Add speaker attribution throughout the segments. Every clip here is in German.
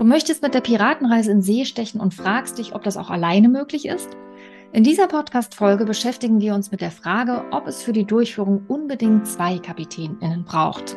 Speaker 1: Du möchtest mit der Piratenreise in See stechen und fragst dich, ob das auch alleine möglich ist? In dieser Podcast-Folge beschäftigen wir uns mit der Frage, ob es für die Durchführung unbedingt zwei KapitänInnen braucht.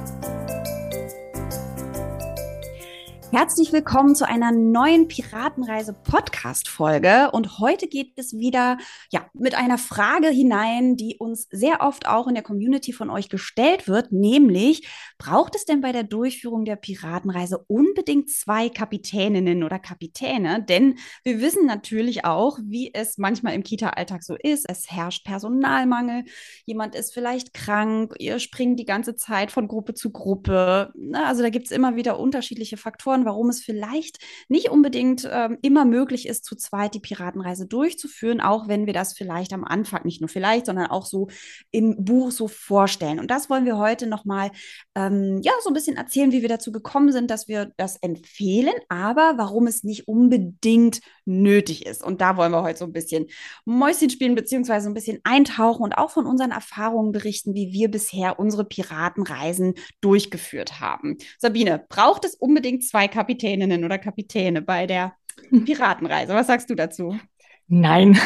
Speaker 2: Herzlich willkommen zu einer neuen Piratenreise Podcast Folge und heute geht es wieder ja mit einer Frage hinein, die uns sehr oft auch in der Community von euch gestellt wird, nämlich braucht es denn bei der Durchführung der Piratenreise unbedingt zwei Kapitäninnen oder Kapitäne, denn wir wissen natürlich auch, wie es manchmal im Kita Alltag so ist, es herrscht Personalmangel, jemand ist vielleicht krank, ihr springt die ganze Zeit von Gruppe zu Gruppe, also da gibt es immer wieder unterschiedliche Faktoren Faktoren, warum es vielleicht nicht unbedingt ähm, immer möglich ist, zu zweit die Piratenreise durchzuführen, auch wenn wir das vielleicht am Anfang, nicht nur vielleicht, sondern auch so im Buch so vorstellen. Und das wollen wir heute nochmal, ähm, ja, so ein bisschen erzählen, wie wir dazu gekommen sind, dass wir das empfehlen, aber warum es nicht unbedingt nötig ist. Und da wollen wir heute so ein bisschen Mäuschen spielen, beziehungsweise ein bisschen eintauchen und auch von unseren Erfahrungen berichten, wie wir bisher unsere Piratenreisen durchgeführt haben. Sabine, braucht es unbedingt zwei Kapitäninnen oder Kapitäne bei der Piratenreise? Was sagst du dazu?
Speaker 1: Nein.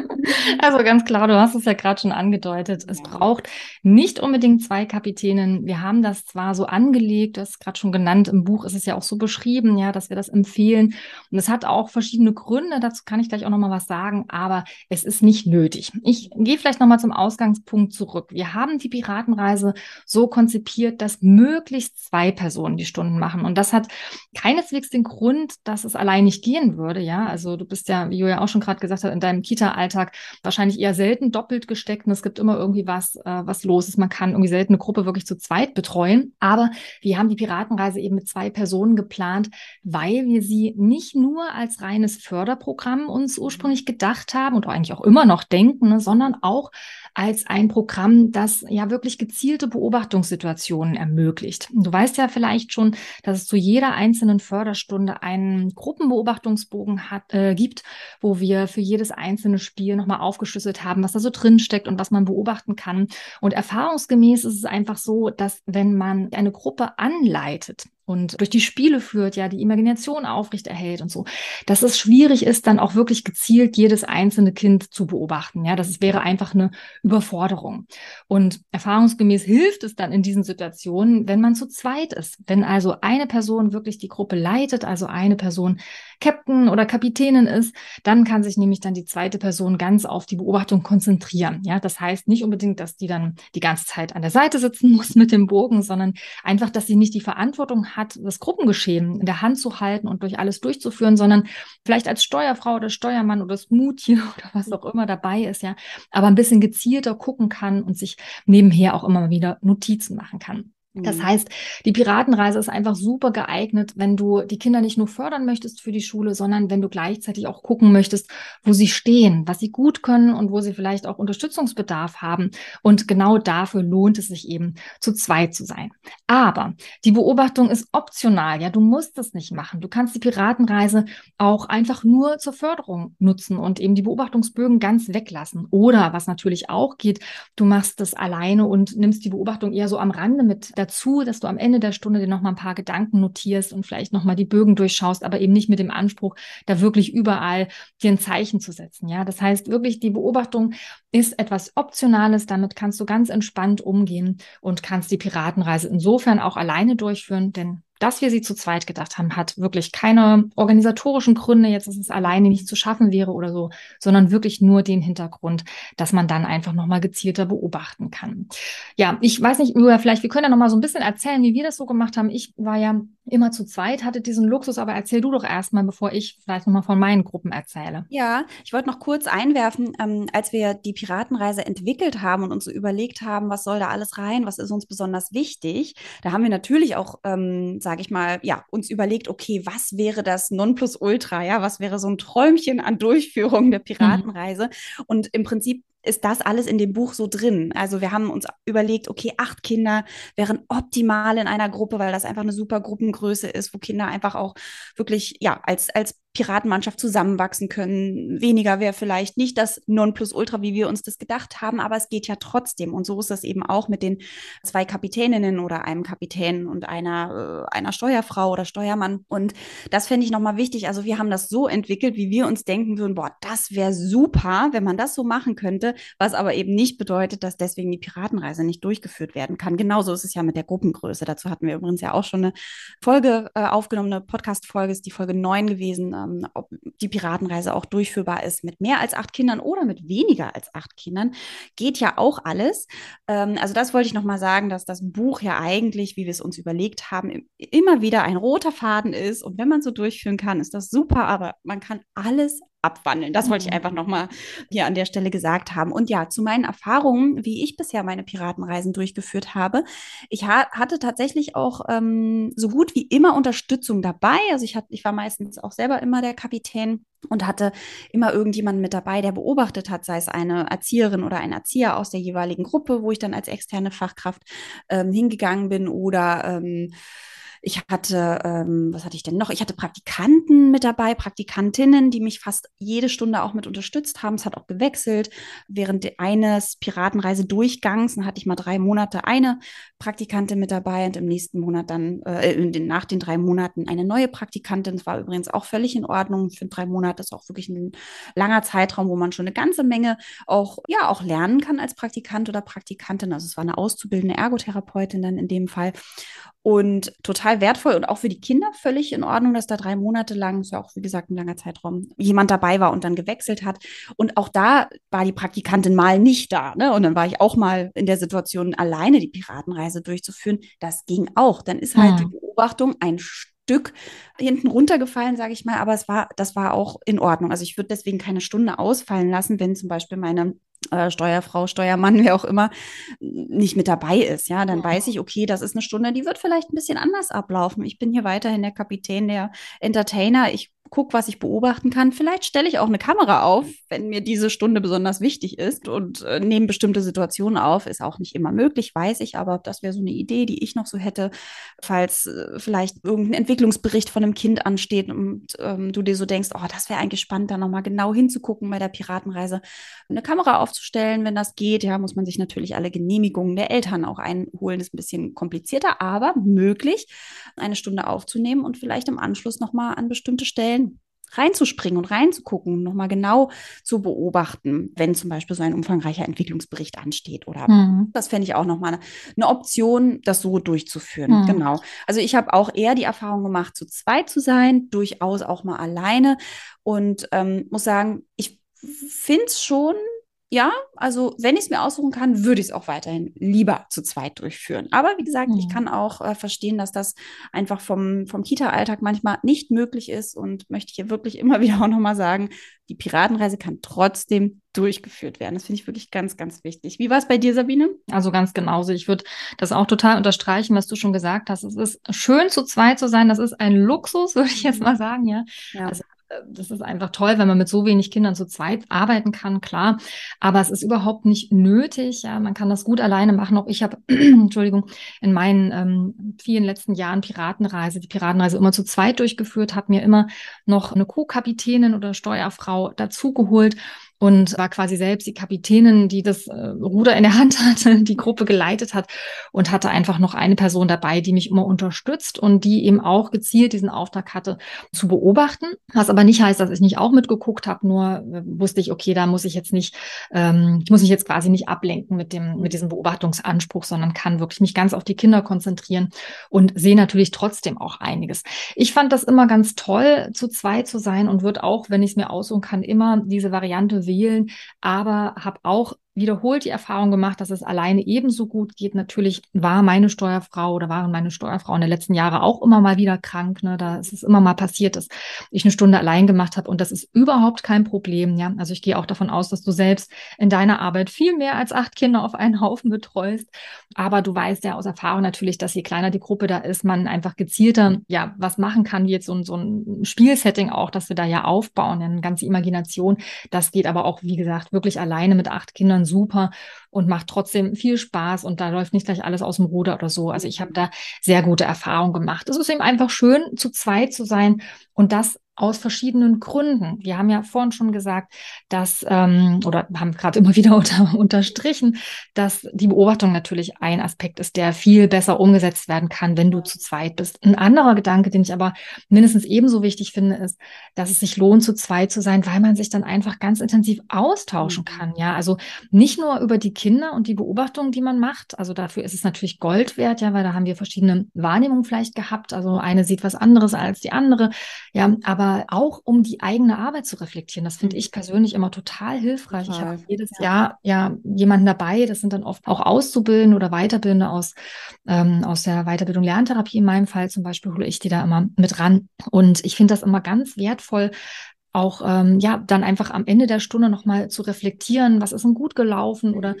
Speaker 1: also ganz klar, du hast es ja gerade schon angedeutet. Es braucht nicht unbedingt zwei Kapitänen. Wir haben das zwar so angelegt, das gerade schon genannt, im Buch ist es ja auch so beschrieben, ja, dass wir das empfehlen. Und es hat auch verschiedene Gründe, dazu kann ich gleich auch nochmal was sagen, aber es ist nicht nötig. Ich gehe vielleicht nochmal zum Ausgangspunkt zurück. Wir haben die Piratenreise so konzipiert, dass möglichst zwei Personen die Stunden machen. Und das hat keineswegs den Grund, dass es allein nicht gehen würde, ja. Also du bist ja, wie Julia auch schon gerade gesagt hat, in deinem Kita-Alltag wahrscheinlich eher selten doppelt gesteckt und es gibt immer irgendwie was, äh, was los ist. Man kann irgendwie selten eine Gruppe wirklich zu zweit betreuen. Aber wir haben die Piratenreise eben mit zwei Personen geplant, weil wir sie nicht nur als reines Förderprogramm uns ursprünglich gedacht haben und eigentlich auch immer noch denken, ne, sondern auch als ein Programm, das ja wirklich gezielte Beobachtungssituationen ermöglicht. Du weißt ja vielleicht schon, dass es zu jeder einzelnen Förderstunde einen Gruppenbeobachtungsbogen hat, äh, gibt, wo wir für jedes einzelne Spiel nochmal aufgeschlüsselt haben, was da so drin steckt und was man beobachten kann. Und erfahrungsgemäß ist es einfach so, dass wenn man eine Gruppe anleitet, und durch die Spiele führt, ja, die Imagination aufrechterhält und so, dass es schwierig ist, dann auch wirklich gezielt jedes einzelne Kind zu beobachten. Ja, das wäre einfach eine Überforderung. Und erfahrungsgemäß hilft es dann in diesen Situationen, wenn man zu zweit ist. Wenn also eine Person wirklich die Gruppe leitet, also eine Person Captain oder Kapitänin ist, dann kann sich nämlich dann die zweite Person ganz auf die Beobachtung konzentrieren. Ja, das heißt nicht unbedingt, dass die dann die ganze Zeit an der Seite sitzen muss mit dem Bogen, sondern einfach, dass sie nicht die Verantwortung hat, das Gruppengeschehen in der Hand zu halten und durch alles durchzuführen, sondern vielleicht als Steuerfrau oder Steuermann oder Smoothie oder was auch immer dabei ist, ja, aber ein bisschen gezielter gucken kann und sich nebenher auch immer wieder Notizen machen kann. Das mhm. heißt, die Piratenreise ist einfach super geeignet, wenn du die Kinder nicht nur fördern möchtest für die Schule, sondern wenn du gleichzeitig auch gucken möchtest, wo sie stehen, was sie gut können und wo sie vielleicht auch Unterstützungsbedarf haben. Und genau dafür lohnt es sich eben, zu zweit zu sein. Aber die Beobachtung ist optional. Ja, du musst es nicht machen. Du kannst die Piratenreise auch einfach nur zur Förderung nutzen und eben die Beobachtungsbögen ganz weglassen. Oder was natürlich auch geht, du machst das alleine und nimmst die Beobachtung eher so am Rande mit dazu, dass du am Ende der Stunde dir noch mal ein paar Gedanken notierst und vielleicht noch mal die Bögen durchschaust, aber eben nicht mit dem Anspruch, da wirklich überall dir ein Zeichen zu setzen. Ja, das heißt wirklich, die Beobachtung ist etwas Optionales. Damit kannst du ganz entspannt umgehen und kannst die Piratenreise insofern auch alleine durchführen, denn dass wir sie zu zweit gedacht haben, hat wirklich keine organisatorischen Gründe, jetzt dass es alleine nicht zu schaffen wäre oder so, sondern wirklich nur den Hintergrund, dass man dann einfach nochmal gezielter beobachten kann. Ja, ich weiß nicht, vielleicht, wir können ja nochmal so ein bisschen erzählen, wie wir das so gemacht haben. Ich war ja immer zu zweit, hatte diesen Luxus, aber erzähl du doch erstmal, bevor ich vielleicht nochmal von meinen Gruppen erzähle.
Speaker 2: Ja, ich wollte noch kurz einwerfen, ähm, als wir die Piratenreise entwickelt haben und uns so überlegt haben, was soll da alles rein, was ist uns besonders wichtig, da haben wir natürlich auch, ähm, sage ich mal, ja, uns überlegt, okay, was wäre das Nonplusultra, ja, was wäre so ein Träumchen an Durchführung der mhm. Piratenreise? Mhm. Und im Prinzip ist das alles in dem Buch so drin. Also wir haben uns überlegt, okay, acht Kinder wären optimal in einer Gruppe, weil das einfach eine super Gruppengröße ist, wo Kinder einfach auch wirklich, ja, als, als Piratenmannschaft zusammenwachsen können. Weniger wäre vielleicht nicht das Nonplusultra, wie wir uns das gedacht haben, aber es geht ja trotzdem. Und so ist das eben auch mit den zwei Kapitäninnen oder einem Kapitän und einer, äh, einer Steuerfrau oder Steuermann. Und das fände ich nochmal wichtig. Also wir haben das so entwickelt, wie wir uns denken würden, boah, das wäre super, wenn man das so machen könnte, was aber eben nicht bedeutet, dass deswegen die Piratenreise nicht durchgeführt werden kann. Genauso ist es ja mit der Gruppengröße. Dazu hatten wir übrigens ja auch schon eine Folge äh, aufgenommen, eine Podcast-Folge, ist die Folge 9 gewesen ähm, ob die Piratenreise auch durchführbar ist mit mehr als acht Kindern oder mit weniger als acht Kindern, geht ja auch alles. Ähm, also das wollte ich nochmal sagen, dass das Buch ja eigentlich, wie wir es uns überlegt haben, immer wieder ein roter Faden ist. Und wenn man so durchführen kann, ist das super, aber man kann alles abwandeln. Das wollte ich mhm. einfach nochmal hier an der Stelle gesagt haben. Und ja, zu meinen Erfahrungen, wie ich bisher meine Piratenreisen durchgeführt habe. Ich ha hatte tatsächlich auch ähm, so gut wie immer Unterstützung dabei. Also ich, hatte, ich war meistens auch selber immer der Kapitän und hatte immer irgendjemanden mit dabei, der beobachtet hat, sei es eine Erzieherin oder ein Erzieher aus der jeweiligen Gruppe, wo ich dann als externe Fachkraft ähm, hingegangen bin oder ähm, ich hatte, ähm, was hatte ich denn noch? Ich hatte Praktikanten mit dabei, Praktikantinnen, die mich fast jede Stunde auch mit unterstützt haben. Es hat auch gewechselt. Während eines Piratenreise-Durchgangs hatte ich mal drei Monate eine Praktikantin mit dabei und im nächsten Monat dann, äh, den, nach den drei Monaten eine neue Praktikantin. Das war übrigens auch völlig in Ordnung. Finde drei Monate ist auch wirklich ein langer Zeitraum, wo man schon eine ganze Menge auch, ja, auch lernen kann als Praktikant oder Praktikantin. Also es war eine auszubildende Ergotherapeutin dann in dem Fall und total wertvoll und auch für die Kinder völlig in Ordnung, dass da drei Monate lang, ist ja auch wie gesagt ein langer Zeitraum, jemand dabei war und dann gewechselt hat. Und auch da war die Praktikantin mal nicht da. Ne? Und dann war ich auch mal in der Situation, alleine die Piratenreise durchzuführen. Das ging auch. Dann ist halt ja. die Beobachtung ein Stück hinten runtergefallen, sage ich mal, aber es war, das war auch in Ordnung. Also ich würde deswegen keine Stunde ausfallen lassen, wenn zum Beispiel meine äh, Steuerfrau, Steuermann, wer auch immer, nicht mit dabei ist, ja, dann weiß ich, okay, das ist eine Stunde, die wird vielleicht ein bisschen anders ablaufen. Ich bin hier weiterhin der Kapitän, der Entertainer. Ich gucke, was ich beobachten kann. Vielleicht stelle ich auch eine Kamera auf, wenn mir diese Stunde besonders wichtig ist und äh, nehme bestimmte Situationen auf. Ist auch nicht immer möglich, weiß ich, aber das wäre so eine Idee, die ich noch so hätte, falls äh, vielleicht irgendein Entwicklungsbericht von einem Kind ansteht und ähm, du dir so denkst, oh, das wäre eigentlich spannend, da nochmal genau hinzugucken bei der Piratenreise, eine Kamera aufzustellen, wenn das geht. Ja, muss man sich natürlich alle Genehmigungen der Eltern auch einholen. Ist ein bisschen komplizierter, aber möglich, eine Stunde aufzunehmen und vielleicht im Anschluss nochmal an bestimmte Stellen reinzuspringen und reinzugucken, nochmal genau zu beobachten, wenn zum Beispiel so ein umfangreicher Entwicklungsbericht ansteht. Oder mhm. das fände ich auch nochmal eine, eine Option, das so durchzuführen. Mhm. Genau. Also ich habe auch eher die Erfahrung gemacht, zu zweit zu sein, durchaus auch mal alleine. Und ähm, muss sagen, ich finde es schon ja, also wenn ich es mir aussuchen kann, würde ich es auch weiterhin lieber zu zweit durchführen. Aber wie gesagt, mhm. ich kann auch äh, verstehen, dass das einfach vom, vom Kita-Alltag manchmal nicht möglich ist und möchte hier wirklich immer wieder auch nochmal sagen, die Piratenreise kann trotzdem durchgeführt werden. Das finde ich wirklich ganz, ganz wichtig. Wie war es bei dir, Sabine?
Speaker 1: Also ganz genauso. Ich würde das auch total unterstreichen, was du schon gesagt hast. Es ist schön, zu zweit zu sein. Das ist ein Luxus, würde ich jetzt mhm. mal sagen, ja. ja. Also das ist einfach toll, wenn man mit so wenig Kindern zu zweit arbeiten kann, klar. Aber es ist überhaupt nicht nötig. Ja, man kann das gut alleine machen. Auch ich habe, Entschuldigung, in meinen ähm, vielen letzten Jahren Piratenreise, die Piratenreise immer zu zweit durchgeführt, habe mir immer noch eine Co-Kapitänin oder Steuerfrau dazugeholt und war quasi selbst die Kapitänin, die das äh, Ruder in der Hand hatte, die Gruppe geleitet hat und hatte einfach noch eine Person dabei, die mich immer unterstützt und die eben auch gezielt diesen Auftrag hatte zu beobachten. Was aber nicht heißt, dass ich nicht auch mitgeguckt habe, nur äh, wusste ich, okay, da muss ich jetzt nicht, ähm, ich muss mich jetzt quasi nicht ablenken mit dem, mit diesem Beobachtungsanspruch, sondern kann wirklich mich ganz auf die Kinder konzentrieren und sehe natürlich trotzdem auch einiges. Ich fand das immer ganz toll, zu zweit zu sein und würde auch, wenn ich es mir aussuchen kann, immer diese Variante wählen, aber habe auch wiederholt die Erfahrung gemacht, dass es alleine ebenso gut geht. Natürlich war meine Steuerfrau oder waren meine Steuerfrauen der letzten Jahre auch immer mal wieder krank. Ne? Da ist es immer mal passiert, dass ich eine Stunde allein gemacht habe und das ist überhaupt kein Problem. Ja, also ich gehe auch davon aus, dass du selbst in deiner Arbeit viel mehr als acht Kinder auf einen Haufen betreust. Aber du weißt ja aus Erfahrung natürlich, dass je kleiner die Gruppe da ist, man einfach gezielter ja was machen kann, wie jetzt so so ein Spielsetting auch, dass wir da ja aufbauen, eine ganze Imagination. Das geht aber auch, wie gesagt, wirklich alleine mit acht Kindern super und macht trotzdem viel Spaß und da läuft nicht gleich alles aus dem Ruder oder so. Also ich habe da sehr gute Erfahrungen gemacht. Es ist eben einfach schön, zu zweit zu sein und das aus verschiedenen Gründen. Wir haben ja vorhin schon gesagt, dass, ähm, oder haben gerade immer wieder unter, unterstrichen, dass die Beobachtung natürlich ein Aspekt ist, der viel besser umgesetzt werden kann, wenn du zu zweit bist. Ein anderer Gedanke, den ich aber mindestens ebenso wichtig finde, ist, dass es sich lohnt, zu zweit zu sein, weil man sich dann einfach ganz intensiv austauschen mhm. kann. Ja, also nicht nur über die Kinder und die Beobachtungen, die man macht. Also dafür ist es natürlich Gold wert, ja, weil da haben wir verschiedene Wahrnehmungen vielleicht gehabt. Also eine sieht was anderes als die andere. Ja, aber aber auch um die eigene Arbeit zu reflektieren. Das finde mhm. ich persönlich immer total hilfreich. Total. Ich habe jedes ja. Jahr ja jemanden dabei, das sind dann oft auch Auszubildende oder Weiterbildende aus, ähm, aus der Weiterbildung Lerntherapie in meinem Fall zum Beispiel, hole ich die da immer mit ran. Und ich finde das immer ganz wertvoll, auch ähm, ja dann einfach am Ende der Stunde nochmal zu reflektieren, was ist denn gut gelaufen oder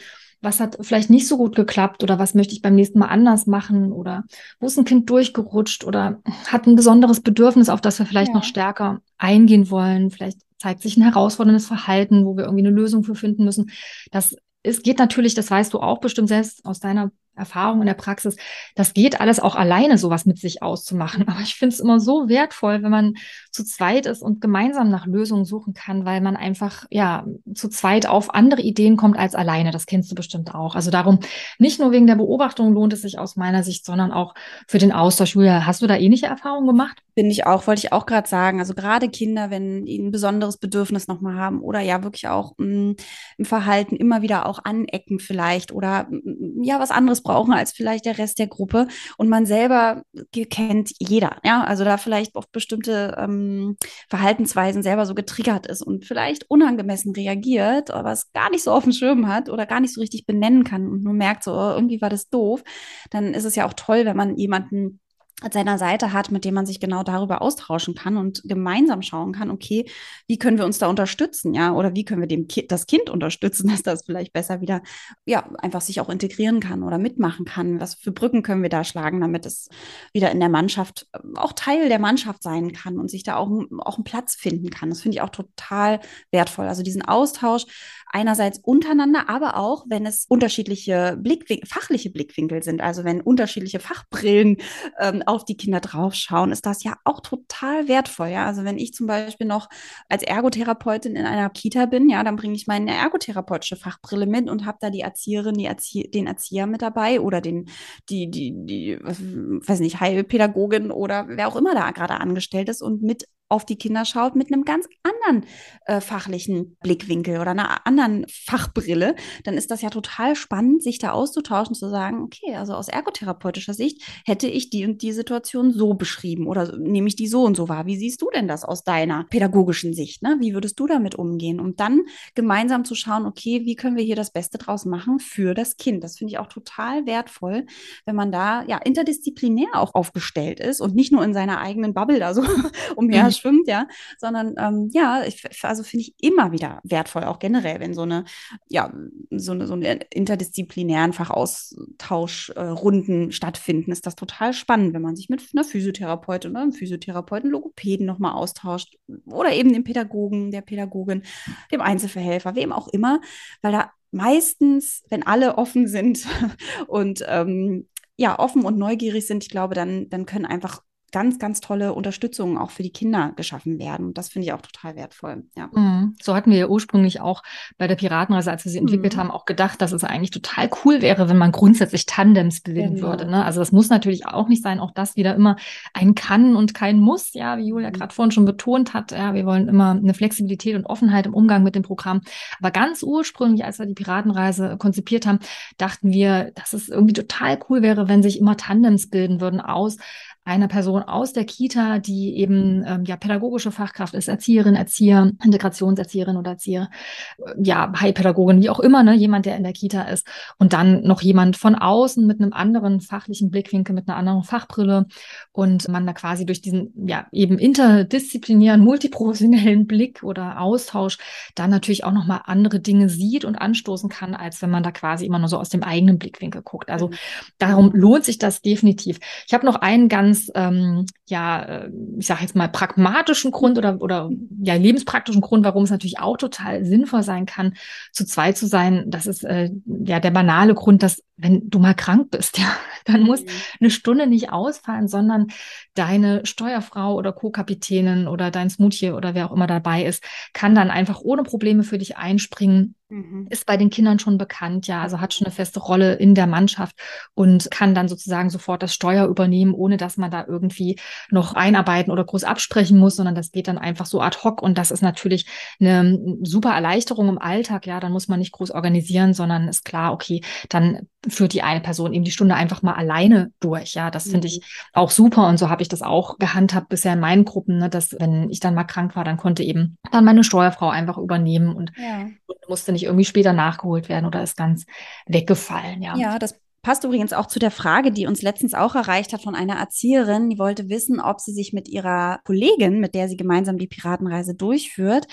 Speaker 1: was hat vielleicht nicht so gut geklappt oder was möchte ich beim nächsten Mal anders machen oder wo ist ein Kind durchgerutscht oder hat ein besonderes Bedürfnis, auf das wir vielleicht ja. noch stärker eingehen wollen. Vielleicht zeigt sich ein herausforderndes Verhalten, wo wir irgendwie eine Lösung für finden müssen. Das es geht natürlich, das weißt du auch bestimmt selbst aus deiner Erfahrung in der Praxis, das geht alles auch alleine, sowas mit sich auszumachen. Aber ich finde es immer so wertvoll, wenn man zu zweit ist und gemeinsam nach Lösungen suchen kann, weil man einfach, ja, zu zweit auf andere Ideen kommt als alleine. Das kennst du bestimmt auch. Also darum, nicht nur wegen der Beobachtung lohnt es sich aus meiner Sicht, sondern auch für den Austausch. Julia, hast du da ähnliche Erfahrungen gemacht?
Speaker 2: Finde ich auch, wollte ich auch gerade sagen. Also gerade Kinder, wenn die ein besonderes Bedürfnis nochmal haben oder ja wirklich auch mh, mm, im Verhalten immer wieder auch anecken vielleicht oder mh, mm, ja was anderes brauchen als vielleicht der Rest der Gruppe. Und man selber kennt jeder, ja, also da vielleicht auf bestimmte ähm, Verhaltensweisen selber so getriggert ist und vielleicht unangemessen reagiert, aber es gar nicht so auf dem Schirm hat oder gar nicht so richtig benennen kann und nur merkt, so oh, irgendwie war das doof, dann ist es ja auch toll, wenn man jemanden an seiner Seite hat, mit dem man sich genau darüber austauschen kann und gemeinsam schauen kann, okay, wie können wir uns da unterstützen, ja, oder wie können wir dem Ki das Kind unterstützen, dass das vielleicht besser wieder, ja, einfach sich auch integrieren kann oder mitmachen kann. Was für Brücken können wir da schlagen, damit es wieder in der Mannschaft ähm, auch Teil der Mannschaft sein kann und sich da auch, auch einen Platz finden kann. Das finde ich auch total wertvoll. Also diesen Austausch einerseits untereinander, aber auch, wenn es unterschiedliche Blickwinkel, fachliche Blickwinkel sind, also wenn unterschiedliche Fachbrillen ähm, auf die Kinder draufschauen, ist das ja auch total wertvoll. Ja? Also wenn ich zum Beispiel noch als Ergotherapeutin in einer Kita bin, ja, dann bringe ich meine ergotherapeutische Fachbrille mit und habe da die Erzieherin, die Erzie den Erzieher mit dabei oder den, die, die, die, weiß nicht, Heilpädagogin oder wer auch immer da gerade angestellt ist und mit auf die Kinder schaut mit einem ganz anderen äh, fachlichen Blickwinkel oder einer anderen Fachbrille, dann ist das ja total spannend, sich da auszutauschen, zu sagen, okay, also aus ergotherapeutischer Sicht hätte ich die und die Situation so beschrieben oder nehme ich die so und so wahr. Wie siehst du denn das aus deiner pädagogischen Sicht? Ne? Wie würdest du damit umgehen? Und dann gemeinsam zu schauen, okay, wie können wir hier das Beste draus machen für das Kind? Das finde ich auch total wertvoll, wenn man da ja interdisziplinär auch aufgestellt ist und nicht nur in seiner eigenen Bubble da so umher schwimmt, ja, sondern ähm, ja, ich, also finde ich immer wieder wertvoll, auch generell, wenn so eine, ja, so eine, so eine interdisziplinären Fachaustauschrunden äh, stattfinden, ist das total spannend, wenn man sich mit einer Physiotherapeutin oder einem Physiotherapeuten, Logopäden nochmal austauscht oder eben dem Pädagogen, der Pädagogin, dem Einzelverhelfer, wem auch immer, weil da meistens, wenn alle offen sind und ähm, ja, offen und neugierig sind, ich glaube, dann, dann können einfach ganz, ganz tolle Unterstützung auch für die Kinder geschaffen werden. Und das finde ich auch total wertvoll. Ja.
Speaker 1: Mhm. So hatten wir ja ursprünglich auch bei der Piratenreise, als wir sie entwickelt mhm. haben, auch gedacht, dass es eigentlich total cool wäre, wenn man grundsätzlich Tandems bilden genau. würde. Ne? Also das muss natürlich auch nicht sein, auch das wieder immer ein Kann und kein Muss, ja, wie Julia mhm. gerade vorhin schon betont hat. Ja, wir wollen immer eine Flexibilität und Offenheit im Umgang mit dem Programm. Aber ganz ursprünglich, als wir die Piratenreise konzipiert haben, dachten wir, dass es irgendwie total cool wäre, wenn sich immer Tandems bilden würden aus einer Person aus der Kita, die eben ähm, ja pädagogische Fachkraft ist, Erzieherin, Erzieher, Integrationserzieherin oder Erzieher, äh, ja, Heilpädagogin, wie auch immer, ne, jemand, der in der Kita ist. Und dann noch jemand von außen mit einem anderen fachlichen Blickwinkel, mit einer anderen Fachbrille und man da quasi durch diesen ja eben interdisziplinären, multiprofessionellen Blick oder Austausch dann natürlich auch nochmal andere Dinge sieht und anstoßen kann, als wenn man da quasi immer nur so aus dem eigenen Blickwinkel guckt. Also mhm. darum lohnt sich das definitiv. Ich habe noch einen ganz, ähm, ja, äh, ich sage jetzt mal pragmatischen Grund oder oder ja lebenspraktischen Grund, warum es natürlich auch total sinnvoll sein kann, zu zweit zu sein. Das ist äh, ja der banale Grund, dass wenn du mal krank bist, ja, dann muss mhm. eine Stunde nicht ausfallen, sondern deine Steuerfrau oder Co-Kapitänin oder dein Smoothie oder wer auch immer dabei ist, kann dann einfach ohne Probleme für dich einspringen Mhm. Ist bei den Kindern schon bekannt, ja, also hat schon eine feste Rolle in der Mannschaft und kann dann sozusagen sofort das Steuer übernehmen, ohne dass man da irgendwie noch einarbeiten oder groß absprechen muss, sondern das geht dann einfach so ad hoc und das ist natürlich eine super Erleichterung im Alltag, ja, dann muss man nicht groß organisieren, sondern ist klar, okay, dann führt die eine Person eben die Stunde einfach mal alleine durch, ja, das finde ich mhm. auch super und so habe ich das auch gehandhabt bisher in meinen Gruppen, ne, dass wenn ich dann mal krank war, dann konnte eben dann meine Steuerfrau einfach übernehmen und ja. musste nicht irgendwie später nachgeholt werden oder ist ganz weggefallen. Ja,
Speaker 2: ja das passt übrigens auch zu der Frage, die uns letztens auch erreicht hat von einer Erzieherin, die wollte wissen, ob sie sich mit ihrer Kollegin, mit der sie gemeinsam die Piratenreise durchführt,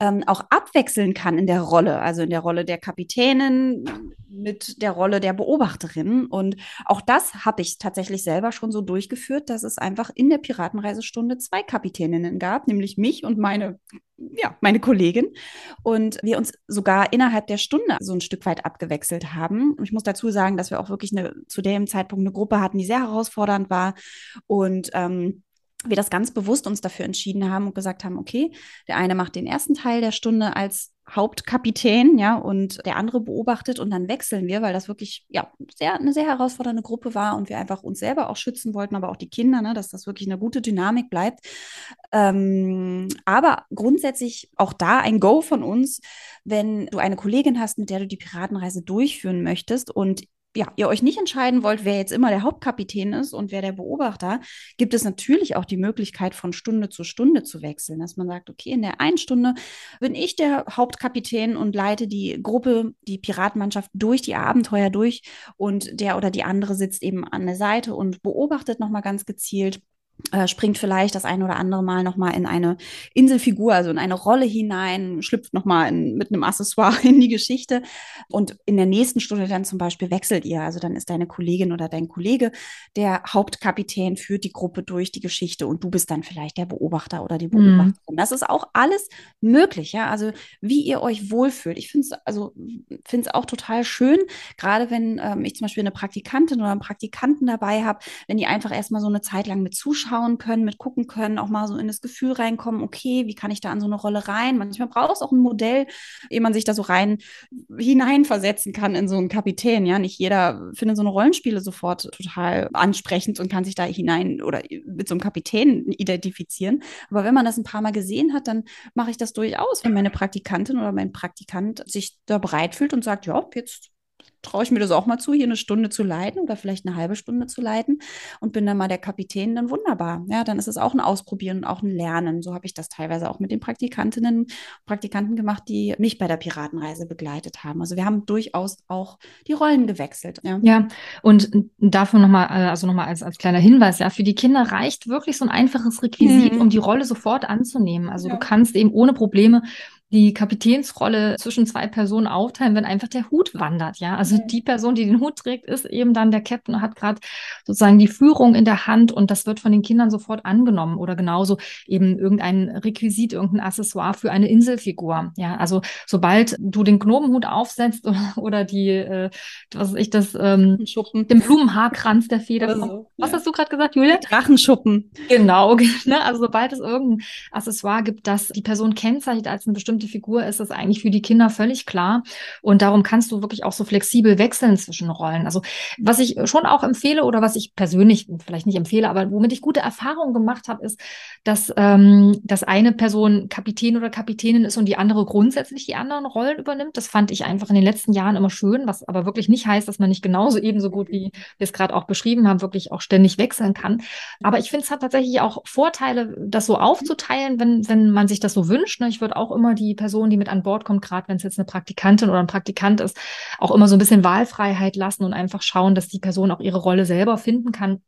Speaker 2: ähm, auch abwechseln kann in der Rolle, also in der Rolle der Kapitänin mit der Rolle der Beobachterin. Und auch das habe ich tatsächlich selber schon so durchgeführt, dass es einfach in der Piratenreisestunde zwei Kapitäninnen gab, nämlich mich und meine ja, meine Kollegin und wir uns sogar innerhalb der Stunde so ein Stück weit abgewechselt haben. Und ich muss dazu sagen, dass wir auch wirklich eine, zu dem Zeitpunkt eine Gruppe hatten, die sehr herausfordernd war und ähm, wir das ganz bewusst uns dafür entschieden haben und gesagt haben, okay, der eine macht den ersten Teil der Stunde als Hauptkapitän, ja, und der andere beobachtet und dann wechseln wir, weil das wirklich, ja, sehr, eine sehr herausfordernde Gruppe war und wir einfach uns selber auch schützen wollten, aber auch die Kinder, ne, dass das wirklich eine gute Dynamik bleibt. Ähm, aber grundsätzlich auch da ein Go von uns, wenn du eine Kollegin hast, mit der du die Piratenreise durchführen möchtest und ja, ihr euch nicht entscheiden wollt, wer jetzt immer der Hauptkapitän ist und wer der Beobachter, gibt es natürlich auch die Möglichkeit, von Stunde zu Stunde zu wechseln. Dass man sagt, okay, in der einen Stunde bin ich der Hauptkapitän und leite die Gruppe, die Piratenmannschaft durch die Abenteuer durch und der oder die andere sitzt eben an der Seite und beobachtet nochmal ganz gezielt springt vielleicht das ein oder andere Mal nochmal in eine Inselfigur, also in eine Rolle hinein, schlüpft nochmal mit einem Accessoire in die Geschichte. Und in der nächsten Stunde dann zum Beispiel wechselt ihr. Also dann ist deine Kollegin oder dein Kollege der Hauptkapitän, führt die Gruppe durch die Geschichte und du bist dann vielleicht der Beobachter oder die mhm. Beobachterin. Mhm. Das ist auch alles möglich, ja. Also wie ihr euch wohlfühlt. Ich finde es also finde es auch total schön, gerade wenn ähm, ich zum Beispiel eine Praktikantin oder einen Praktikanten dabei habe, wenn die einfach erstmal so eine Zeit lang mit zuschauen schauen können, mit gucken können, auch mal so in das Gefühl reinkommen, okay, wie kann ich da an so eine Rolle rein? Manchmal braucht es auch ein Modell, ehe man sich da so rein hineinversetzen kann in so einen Kapitän. Ja, nicht jeder findet so eine Rollenspiele sofort total ansprechend und kann sich da hinein oder mit so einem Kapitän identifizieren. Aber wenn man das ein paar Mal gesehen hat, dann mache ich das durchaus, wenn meine Praktikantin oder mein Praktikant sich da bereit fühlt und sagt, ja, jetzt traue ich mir das auch mal zu, hier eine Stunde zu leiten oder vielleicht eine halbe Stunde zu leiten und bin dann mal der Kapitän, dann wunderbar. Ja, dann ist es auch ein Ausprobieren und auch ein Lernen. So habe ich das teilweise auch mit den Praktikantinnen und Praktikanten gemacht, die mich bei der Piratenreise begleitet haben. Also wir haben durchaus auch die Rollen gewechselt.
Speaker 1: Ja, ja und dafür nochmal, äh, also nochmal als, als kleiner Hinweis, ja, für die Kinder reicht wirklich so ein einfaches Requisit, mhm. um die Rolle sofort anzunehmen. Also ja. du kannst eben ohne Probleme die Kapitänsrolle zwischen zwei Personen aufteilen, wenn einfach der Hut wandert, ja. Also die Person, die den Hut trägt, ist eben dann der Captain, hat gerade sozusagen die Führung in der Hand und das wird von den Kindern sofort angenommen oder genauso eben irgendein Requisit, irgendein Accessoire für eine Inselfigur, ja. Also sobald du den Gnomenhut aufsetzt oder, oder die, äh, was weiß ich, das, ähm, Schuppen. den Blumenhaarkranz der Feder. So, was ja. hast du gerade gesagt, Julia?
Speaker 2: Drachenschuppen.
Speaker 1: Genau, ne? also sobald es irgendein Accessoire gibt, das die Person kennzeichnet als eine bestimmte bestimmte Figur ist, ist eigentlich für die Kinder völlig klar. Und darum kannst du wirklich auch so flexibel wechseln zwischen Rollen. Also was ich schon auch empfehle oder was ich persönlich vielleicht nicht empfehle, aber womit ich gute Erfahrungen gemacht habe, ist, dass, ähm, dass eine Person Kapitän oder Kapitänin ist und die andere grundsätzlich die anderen Rollen übernimmt. Das fand ich einfach in den letzten Jahren immer schön, was aber wirklich nicht heißt, dass man nicht genauso ebenso gut, wie wir es gerade auch beschrieben haben, wirklich auch ständig wechseln kann. Aber ich finde, es hat tatsächlich auch Vorteile, das so aufzuteilen, wenn, wenn man sich das so wünscht. Ne? Ich würde auch immer die Person, die mit an Bord kommt, gerade wenn es jetzt eine Praktikantin oder ein Praktikant ist, auch immer so ein bisschen Wahlfreiheit lassen und einfach schauen, dass die Person auch ihre Rolle selber finden kann.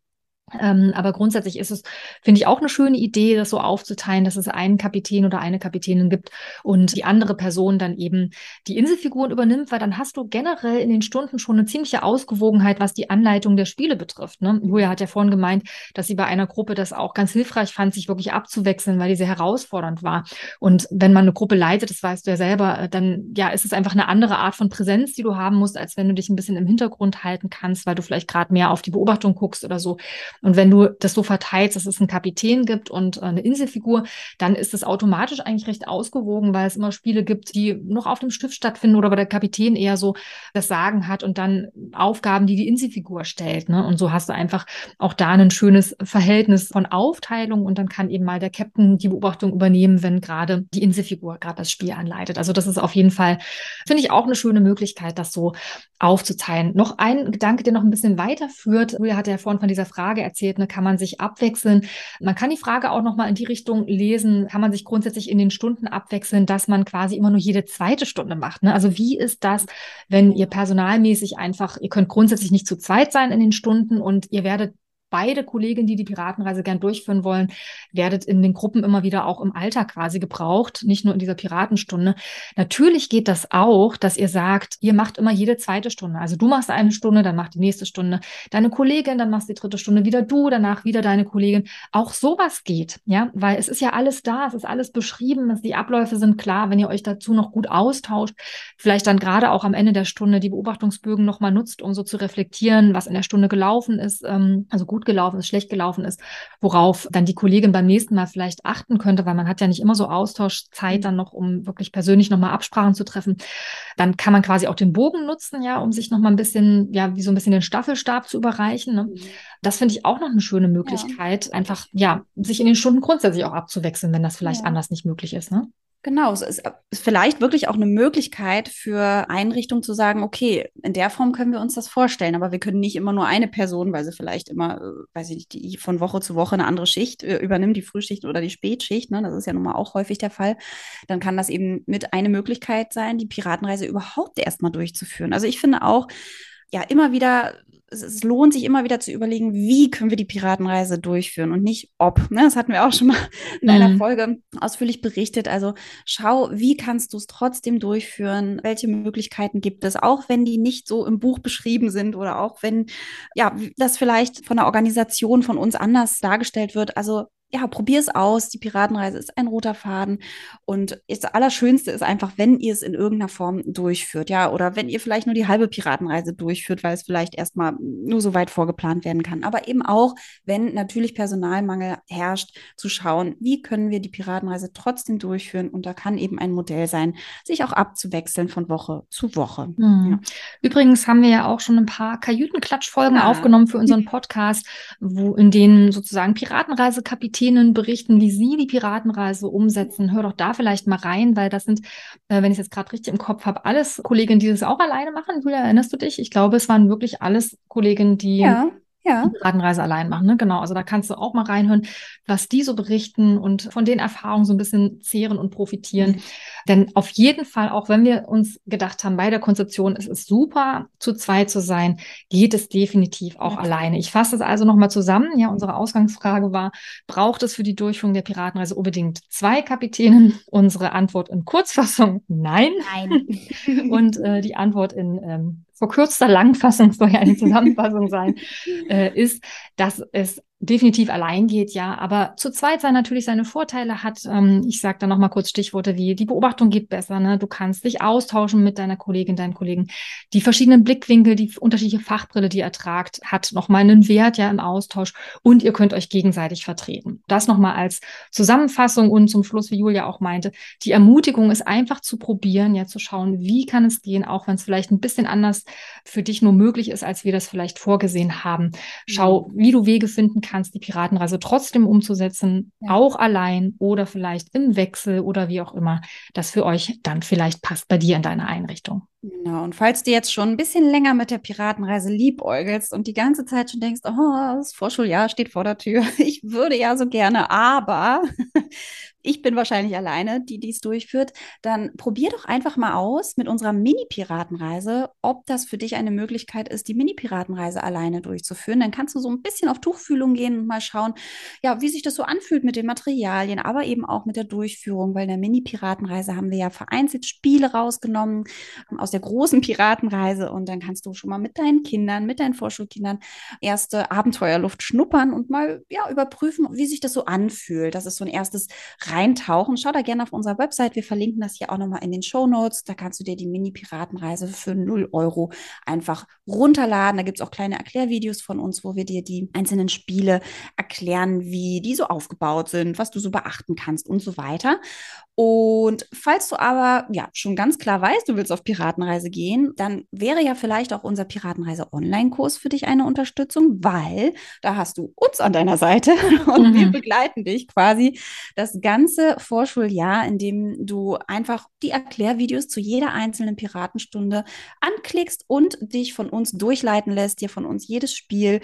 Speaker 1: Ähm, aber grundsätzlich ist es, finde ich, auch eine schöne Idee, das so aufzuteilen, dass es einen Kapitän oder eine Kapitänin gibt und die andere Person dann eben die Inselfiguren übernimmt, weil dann hast du generell in den Stunden schon eine ziemliche Ausgewogenheit, was die Anleitung der Spiele betrifft. Ne? Julia hat ja vorhin gemeint, dass sie bei einer Gruppe das auch ganz hilfreich fand, sich wirklich abzuwechseln, weil die sehr herausfordernd war. Und wenn man eine Gruppe leitet, das weißt du ja selber, äh, dann ja, ist es einfach eine andere Art von Präsenz, die du haben musst, als wenn du dich ein bisschen im Hintergrund halten kannst, weil du vielleicht gerade mehr auf die Beobachtung guckst oder so. Und wenn du das so verteilst, dass es einen Kapitän gibt und äh, eine Inselfigur, dann ist es automatisch eigentlich recht ausgewogen, weil es immer Spiele gibt, die noch auf dem Stift stattfinden oder wo der Kapitän eher so das Sagen hat und dann Aufgaben, die die Inselfigur stellt. Ne? Und so hast du einfach auch da ein schönes Verhältnis von Aufteilung und dann kann eben mal der Captain die Beobachtung übernehmen, wenn gerade die Inselfigur gerade das Spiel anleitet. Also das ist auf jeden Fall, finde ich auch eine schöne Möglichkeit, das so aufzuteilen. Noch ein Gedanke, der noch ein bisschen weiterführt. Julia hat ja vorhin von dieser Frage erzählt, ne, kann man sich abwechseln? Man kann die Frage auch noch mal in die Richtung lesen, kann man sich grundsätzlich in den Stunden abwechseln, dass man quasi immer nur jede zweite Stunde macht. Ne? Also wie ist das, wenn ihr personalmäßig einfach, ihr könnt grundsätzlich nicht zu zweit sein in den Stunden und ihr werdet beide Kolleginnen, die die Piratenreise gern durchführen wollen, werdet in den Gruppen immer wieder auch im Alltag quasi gebraucht, nicht nur in dieser Piratenstunde. Natürlich geht das auch, dass ihr sagt, ihr macht immer jede zweite Stunde. Also du machst eine Stunde, dann macht die nächste Stunde deine Kollegin, dann machst die dritte Stunde wieder du, danach wieder deine Kollegin. Auch sowas geht, ja, weil es ist ja alles da, es ist alles beschrieben, die Abläufe sind klar, wenn ihr euch dazu noch gut austauscht, vielleicht dann gerade auch am Ende der Stunde die Beobachtungsbögen nochmal nutzt, um so zu reflektieren, was in der Stunde gelaufen ist, ähm, also gut gelaufen ist, schlecht gelaufen ist, worauf dann die Kollegin beim nächsten Mal vielleicht achten könnte, weil man hat ja nicht immer so Austauschzeit mhm. dann noch, um wirklich persönlich nochmal Absprachen zu treffen. Dann kann man quasi auch den Bogen nutzen, ja, um sich nochmal ein bisschen, ja, wie so ein bisschen den Staffelstab zu überreichen. Ne? Mhm. Das finde ich auch noch eine schöne Möglichkeit, ja. einfach, ja, sich in den Stunden grundsätzlich auch abzuwechseln, wenn das vielleicht ja. anders nicht möglich ist. Ne?
Speaker 2: Genau, es ist vielleicht wirklich auch eine Möglichkeit für Einrichtungen zu sagen, okay, in der Form können wir uns das vorstellen, aber wir können nicht immer nur eine Person, weil sie vielleicht immer, äh, weiß ich nicht, die von Woche zu Woche eine andere Schicht äh, übernimmt, die Frühschicht oder die Spätschicht, ne? das ist ja nun mal auch häufig der Fall, dann kann das eben mit eine Möglichkeit sein, die Piratenreise überhaupt erstmal durchzuführen. Also ich finde auch, ja, immer wieder es, es, lohnt sich immer wieder zu überlegen, wie können wir die Piratenreise durchführen und nicht ob. Ne? Das hatten wir auch schon mal in einer mhm. Folge ausführlich berichtet. Also schau, wie kannst du es trotzdem durchführen? Welche Möglichkeiten gibt es, auch wenn die nicht so im Buch beschrieben sind oder auch wenn ja das vielleicht von der Organisation von uns anders dargestellt wird. Also ja, probier es aus. Die Piratenreise ist ein roter Faden. Und das Allerschönste ist einfach, wenn ihr es in irgendeiner Form durchführt, ja, oder wenn ihr vielleicht nur die halbe Piratenreise durchführt, weil es vielleicht erstmal nur so weit vorgeplant werden kann. Aber eben auch, wenn natürlich Personalmangel herrscht, zu schauen, wie können wir die Piratenreise trotzdem durchführen. Und da kann eben ein Modell sein, sich auch abzuwechseln von Woche zu Woche.
Speaker 1: Mhm. Ja. Übrigens haben wir ja auch schon ein paar Kajütenklatschfolgen ja. aufgenommen für unseren Podcast, wo in denen sozusagen Piratenreisekapitäne Kapitänen berichten, wie sie die Piratenreise umsetzen. Hör doch da vielleicht mal rein, weil das sind, äh, wenn ich es jetzt gerade richtig im Kopf habe, alles Kolleginnen, die das auch alleine machen. Julia, erinnerst du dich? Ich glaube, es waren wirklich alles Kolleginnen, die ja ja. Piratenreise allein machen. Ne? Genau, also da kannst du auch mal reinhören, was die so berichten und von den Erfahrungen so ein bisschen zehren und profitieren. Mhm. Denn auf jeden Fall, auch wenn wir uns gedacht haben, bei der Konzeption es ist super, zu zweit zu sein, geht es definitiv auch ja. alleine. Ich fasse es also nochmal zusammen. Ja, unsere Ausgangsfrage war, braucht es für die Durchführung der Piratenreise unbedingt zwei Kapitänen? Unsere Antwort in Kurzfassung, nein. Nein. und äh, die Antwort in ähm, verkürzter Langfassung soll ja eine Zusammenfassung sein, äh, ist, dass es definitiv allein geht, ja, aber zu zweit sein natürlich seine Vorteile hat. Ähm, ich sage da nochmal kurz Stichworte wie die Beobachtung geht besser, ne? Du kannst dich austauschen mit deiner Kollegin, deinem Kollegen. Die verschiedenen Blickwinkel, die unterschiedliche Fachbrille, die ihr tragt, hat nochmal einen Wert ja im Austausch und ihr könnt euch gegenseitig vertreten. Das nochmal als Zusammenfassung und zum Schluss, wie Julia auch meinte, die Ermutigung ist einfach zu probieren, ja, zu schauen, wie kann es gehen, auch wenn es vielleicht ein bisschen anders für dich nur möglich ist, als wir das vielleicht vorgesehen haben. Schau, mhm. wie du Wege finden kannst die Piratenreise trotzdem umzusetzen, ja. auch allein oder vielleicht im Wechsel oder wie auch immer das für euch dann vielleicht passt bei dir in deiner Einrichtung.
Speaker 2: Genau, und falls du jetzt schon ein bisschen länger mit der Piratenreise liebäugelst und die ganze Zeit schon denkst, oh, das Vorschuljahr steht vor der Tür, ich würde ja so gerne, aber ich bin wahrscheinlich alleine, die dies durchführt, dann probier doch einfach mal aus mit unserer Mini-Piratenreise, ob das für dich eine Möglichkeit ist, die Mini-Piratenreise alleine durchzuführen. Dann kannst du so ein bisschen auf Tuchfühlung gehen und mal schauen, ja, wie sich das so anfühlt mit den Materialien, aber eben auch mit der Durchführung, weil in der Mini-Piratenreise haben wir ja vereinzelt Spiele rausgenommen ähm, aus der großen Piratenreise und dann kannst du schon mal mit deinen Kindern, mit deinen Vorschulkindern erste Abenteuerluft schnuppern und mal ja überprüfen, wie sich das so anfühlt. Das ist so ein erstes reintauchen, schau da gerne auf unserer Website. Wir verlinken das hier auch nochmal in den Show Notes. Da kannst du dir die Mini-Piratenreise für 0 Euro einfach runterladen. Da gibt es auch kleine Erklärvideos von uns, wo wir dir die einzelnen Spiele erklären, wie die so aufgebaut sind, was du so beachten kannst und so weiter. Und falls du aber ja schon ganz klar weißt, du willst auf Piratenreise gehen, dann wäre ja vielleicht auch unser Piratenreise Online-Kurs für dich eine Unterstützung, weil da hast du uns an deiner Seite und mhm. wir begleiten dich quasi das ganze Vorschuljahr, indem du einfach die Erklärvideos zu jeder einzelnen Piratenstunde anklickst und dich von uns durchleiten lässt, dir von uns jedes Spiel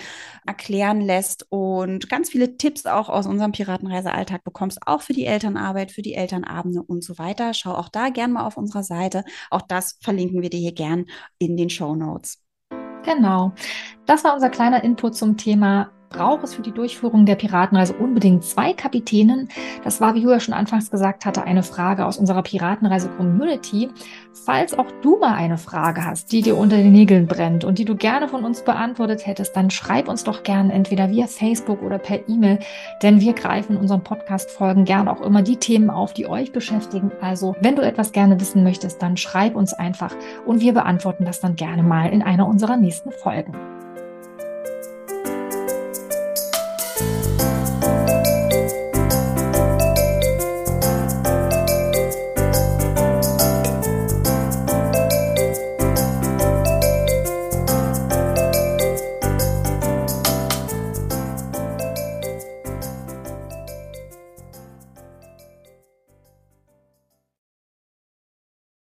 Speaker 2: erklären lässt und ganz viele Tipps auch aus unserem Piratenreise-Alltag bekommst, auch für die Elternarbeit, für die Elternarbeit Abende und so weiter. Schau auch da gern mal auf unserer Seite. Auch das verlinken wir dir hier gern in den Show Notes.
Speaker 1: Genau. Das war unser kleiner Input zum Thema braucht es für die Durchführung der Piratenreise unbedingt zwei Kapitänen. Das war, wie Julia schon anfangs gesagt hatte, eine Frage aus unserer Piratenreise-Community. Falls auch du mal eine Frage hast, die dir unter den Nägeln brennt und die du gerne von uns beantwortet hättest, dann schreib uns doch gerne entweder via Facebook oder per E-Mail, denn wir greifen in unseren Podcast-Folgen gerne auch immer die Themen auf, die euch beschäftigen. Also, wenn du etwas gerne wissen möchtest, dann schreib uns einfach und wir beantworten das dann gerne mal in einer unserer nächsten Folgen.